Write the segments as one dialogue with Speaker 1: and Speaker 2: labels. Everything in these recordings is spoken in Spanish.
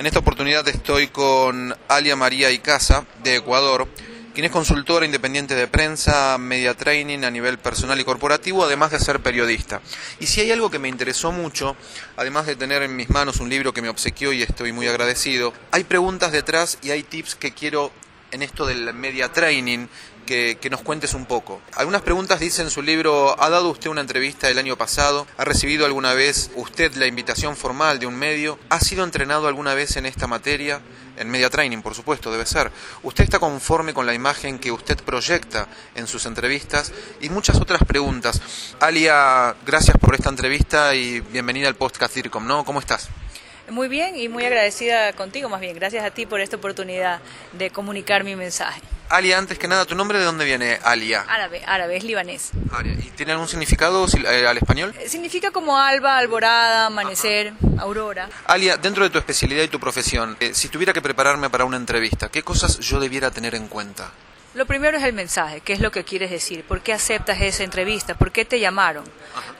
Speaker 1: En esta oportunidad estoy con Alia María Icaza, de Ecuador, quien es consultora independiente de prensa, media training a nivel personal y corporativo, además de ser periodista. Y si hay algo que me interesó mucho, además de tener en mis manos un libro que me obsequió y estoy muy agradecido, hay preguntas detrás y hay tips que quiero en esto del media training que, nos cuentes un poco. Algunas preguntas dicen en su libro, ¿ha dado usted una entrevista el año pasado? ¿Ha recibido alguna vez usted la invitación formal de un medio? ¿Ha sido entrenado alguna vez en esta materia? En media training, por supuesto, debe ser. ¿Usted está conforme con la imagen que usted proyecta en sus entrevistas? Y muchas otras preguntas. Alia, gracias por esta entrevista y bienvenida al podcast DIRCOM, ¿no? ¿Cómo estás?
Speaker 2: Muy bien y muy agradecida contigo, más bien. Gracias a ti por esta oportunidad de comunicar mi mensaje.
Speaker 1: Alia, antes que nada, ¿tu nombre de dónde viene, Alia?
Speaker 2: Árabe, árabe, es libanés.
Speaker 1: ¿Y tiene algún significado eh, al español?
Speaker 2: Eh, significa como alba, alborada, amanecer, aurora.
Speaker 1: Alia, dentro de tu especialidad y tu profesión, eh, si tuviera que prepararme para una entrevista, ¿qué cosas yo debiera tener en cuenta?
Speaker 2: Lo primero es el mensaje, qué es lo que quieres decir, por qué aceptas esa entrevista, por qué te llamaron,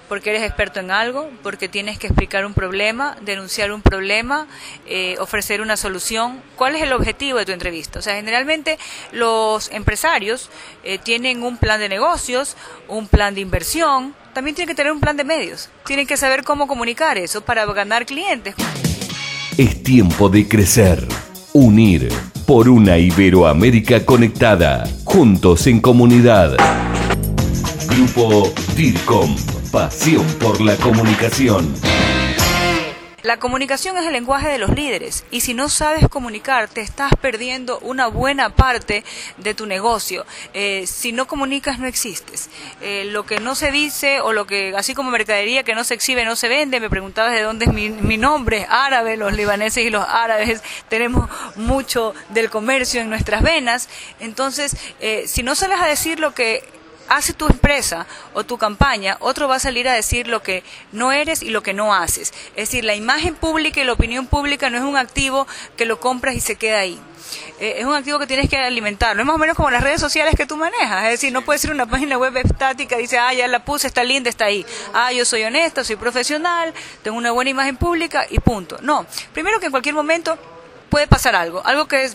Speaker 2: porque eres experto en algo, porque tienes que explicar un problema, denunciar un problema, eh, ofrecer una solución. ¿Cuál es el objetivo de tu entrevista? O sea, generalmente los empresarios eh, tienen un plan de negocios, un plan de inversión, también tienen que tener un plan de medios, tienen que saber cómo comunicar eso para ganar clientes.
Speaker 3: Es tiempo de crecer, unir por una Iberoamérica conectada, juntos en comunidad. Grupo DIRCOM, pasión por la comunicación.
Speaker 2: La comunicación es el lenguaje de los líderes y si no sabes comunicar te estás perdiendo una buena parte de tu negocio. Eh, si no comunicas no existes. Eh, lo que no se dice o lo que, así como mercadería que no se exhibe no se vende, me preguntabas de dónde es mi, nombre, árabe, los libaneses y los árabes tenemos mucho del comercio en nuestras venas. Entonces, eh, si no sales a decir lo que hace tu empresa o tu campaña, otro va a salir a decir lo que no eres y lo que no haces. Es decir, la imagen pública y la opinión pública no es un activo que lo compras y se queda ahí. Eh, es un activo que tienes que alimentarlo. Es más o menos como las redes sociales que tú manejas. Es decir, no puede ser una página web estática, dice, ah, ya la puse, está linda, está ahí. Ah, yo soy honesta, soy profesional, tengo una buena imagen pública y punto. No, primero que en cualquier momento puede pasar algo, algo que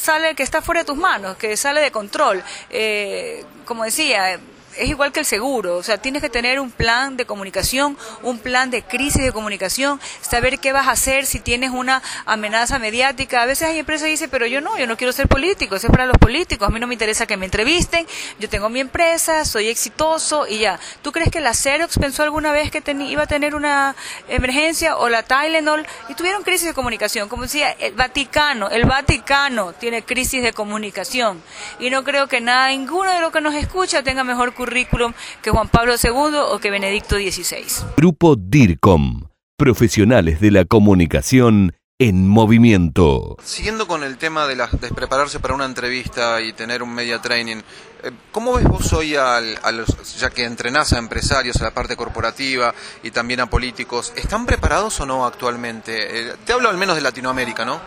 Speaker 2: sale, que está fuera de tus manos, que sale de control. Eh, como decía, es igual que el seguro, o sea, tienes que tener un plan de comunicación, un plan de crisis de comunicación, saber qué vas a hacer si tienes una amenaza mediática. A veces hay empresas que dicen, pero yo no, yo no quiero ser político, eso es para los políticos, a mí no me interesa que me entrevisten, yo tengo mi empresa, soy exitoso y ya. ¿Tú crees que la Xerox pensó alguna vez que iba a tener una emergencia o la Tylenol y tuvieron crisis de comunicación? Como decía, el Vaticano, el Vaticano tiene crisis de comunicación y no creo que nada, ninguno de los que nos escucha tenga mejor currículum que Juan Pablo II o que Benedicto XVI.
Speaker 3: Grupo DIRCOM, profesionales de la comunicación en movimiento.
Speaker 1: Siguiendo con el tema de, prepararse para una entrevista y tener un media training, eh, ¿cómo ves vos hoy, a los, ya que entrenás a empresarios, a la parte corporativa y también a políticos, ¿están preparados o no actualmente? Eh, te hablo al menos de Latinoamérica, ¿no?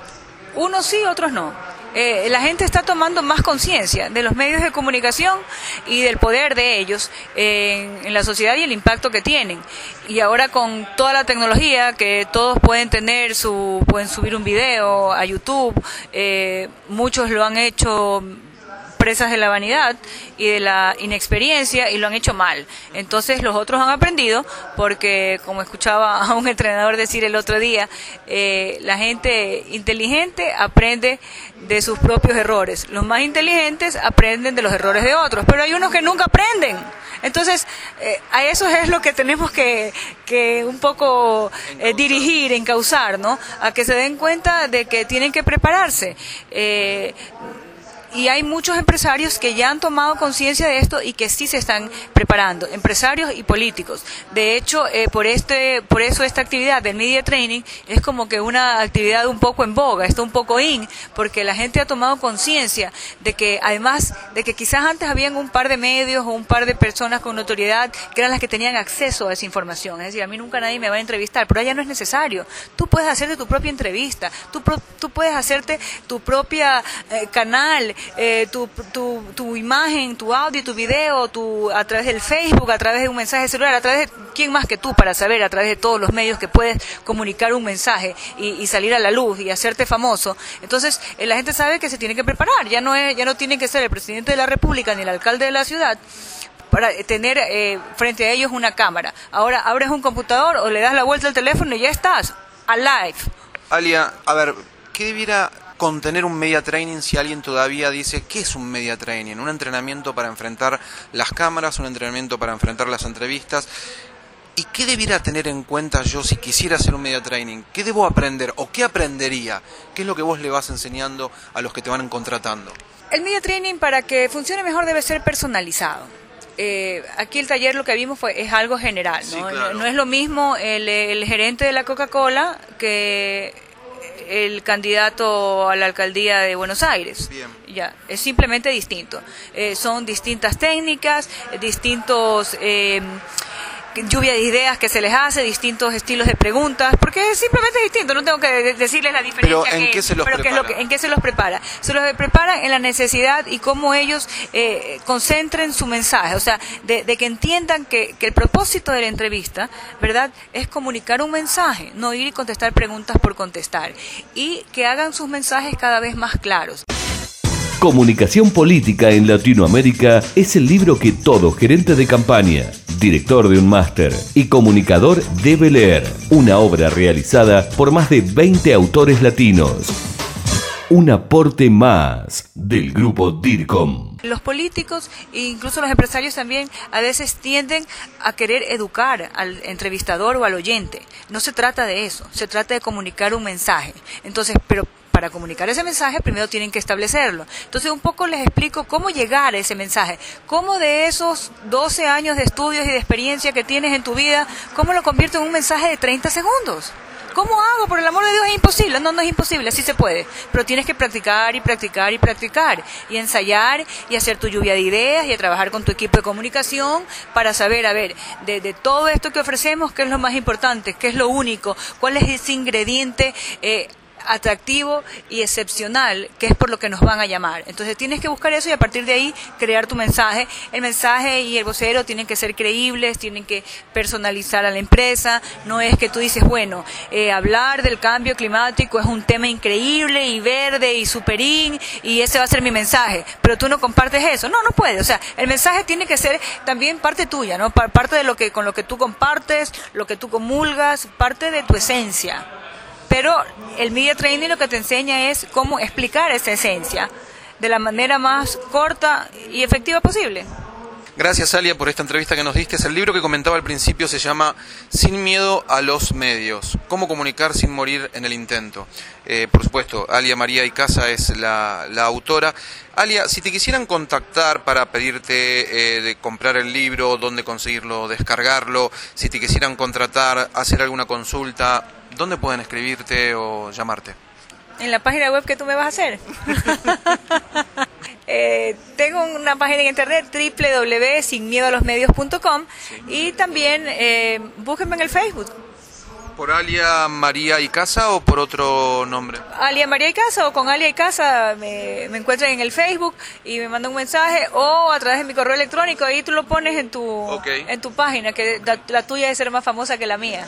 Speaker 2: Unos sí, otros no. Eh, la gente está tomando más conciencia de los medios de comunicación y del poder de ellos en, la sociedad y el impacto que tienen. Y ahora con toda la tecnología que todos pueden tener, su, pueden subir un video a YouTube, eh, muchos lo han hecho presas de la vanidad y de la inexperiencia y lo han hecho mal. Entonces los otros han aprendido porque, como escuchaba a un entrenador decir el otro día, eh, la gente inteligente aprende de sus propios errores. Los más inteligentes aprenden de los errores de otros, pero hay unos que nunca aprenden. Entonces, eh, a eso es lo que tenemos que, que un poco eh, dirigir, encauzar, ¿no? A que se den cuenta de que tienen que prepararse y hay muchos empresarios que ya han tomado conciencia de esto y que sí se están preparando, empresarios y políticos. De hecho, eh, por este, por eso esta actividad del media training es como que una actividad un poco en boga, está un poco in, porque la gente ha tomado conciencia de que además de que quizás antes habían un par de medios o un par de personas con notoriedad que eran las que tenían acceso a esa información. Es decir, a mí nunca nadie me va a entrevistar, pero allá no es necesario. Tú puedes hacerte tu propia entrevista, tú, tú puedes hacerte tu propia eh, canal, eh, tu, tu, tu, imagen, tu audio, tu video, tu, a través del Facebook, a través de un mensaje celular, a través de quién más que tú para saber, a través de todos los medios que puedes comunicar un mensaje y, salir a la luz y hacerte famoso. Entonces, eh, la gente sabe que se tiene que preparar, ya no, es, ya no tiene que ser el presidente de la República ni el alcalde de la ciudad para tener eh, frente a ellos una cámara. Ahora abres un computador o le das la vuelta al teléfono y ya estás, alive.
Speaker 1: Alia, a ver, ¿qué debiera contener un media training si alguien todavía dice qué es un media training? Un entrenamiento para enfrentar las cámaras, un entrenamiento para enfrentar las entrevistas. ¿Y qué debiera tener en cuenta yo si quisiera hacer un media training? ¿Qué debo aprender o qué aprendería? ¿Qué es lo que vos le vas enseñando a los que te van contratando?
Speaker 2: El media training para que funcione mejor debe ser personalizado. Eh, aquí el taller lo que vimos fue es algo general, ¿no? no, es lo mismo el, el gerente de la Coca-Cola que el candidato a la alcaldía de Buenos Aires. Ya, es simplemente distinto. Eh, son distintas técnicas, distintos eh, lluvia de ideas que se les hace, distintos estilos de preguntas, porque es simplemente distinto, no tengo que decirles la diferencia.
Speaker 1: Pero ¿en qué se los prepara?
Speaker 2: ¿En qué se los prepara? Se los prepara en la necesidad y cómo ellos eh, concentren su mensaje, o sea, de, que entiendan que, que, el propósito de la entrevista, ¿verdad?, es comunicar un mensaje, no ir y contestar preguntas por contestar, y que hagan sus mensajes cada vez más claros.
Speaker 3: Comunicación Política en Latinoamérica es el libro que todo gerente de campaña, director de un máster y comunicador debe leer. Una obra realizada por más de 20 autores latinos. Un aporte más del grupo DIRCOM.
Speaker 2: Los políticos e incluso los empresarios también a veces tienden a querer educar al entrevistador o al oyente. No se trata de eso, se trata de comunicar un mensaje. Entonces, pero para comunicar ese mensaje primero tienen que establecerlo. Entonces un poco les explico cómo llegar a ese mensaje, cómo de esos 12 años de estudios y de experiencia que tienes en tu vida, cómo lo convierto en un mensaje de 30 segundos. ¿Cómo hago? Por el amor de Dios es imposible. No, no es imposible, sí se puede. Pero tienes que practicar y practicar y practicar. Y ensayar y hacer tu lluvia de ideas y trabajar con tu equipo de comunicación para saber, a ver, de, de todo esto que ofrecemos, qué es lo más importante, qué es lo único, cuál es ese ingrediente eh, atractivo y excepcional, que es por lo que nos van a llamar. Entonces tienes que buscar eso y a partir de ahí crear tu mensaje. El mensaje y el vocero tienen que ser creíbles, tienen que personalizar a la empresa. No es que tú dices, bueno, eh, hablar del cambio climático es un tema increíble y verde y superín y ese va a ser mi mensaje, pero tú no compartes eso. No, no puede. O sea, el mensaje tiene que ser también parte tuya, ¿no? Parte de lo que con lo que tú compartes, lo que tú comulgas, parte de tu esencia. Pero el media training lo que te enseña es cómo explicar esa esencia de la manera más corta y efectiva posible.
Speaker 1: Gracias, Alia, por esta entrevista que nos diste. El libro que comentaba al principio se llama Sin miedo a los medios. Cómo comunicar sin morir en el intento. Eh, por supuesto, Alia María Icaza es la, autora. Alia, si te quisieran contactar para pedirte eh, de comprar el libro, dónde conseguirlo, descargarlo, si te quisieran contratar, hacer alguna consulta, ¿dónde pueden escribirte o llamarte?
Speaker 2: En la página web que tú me vas a hacer. Eh, tengo una página en internet www.sinmiedoalosmedios.com y también eh, búsquenme en el Facebook.
Speaker 1: ¿Por Alia María y Casa o por otro nombre?
Speaker 2: Alia María y Casa o con Alia y Casa me, encuentran en el Facebook y me mandan un mensaje o a través de mi correo electrónico, ahí tú lo pones en tu, en tu página, que la tuya debe ser más famosa que la mía.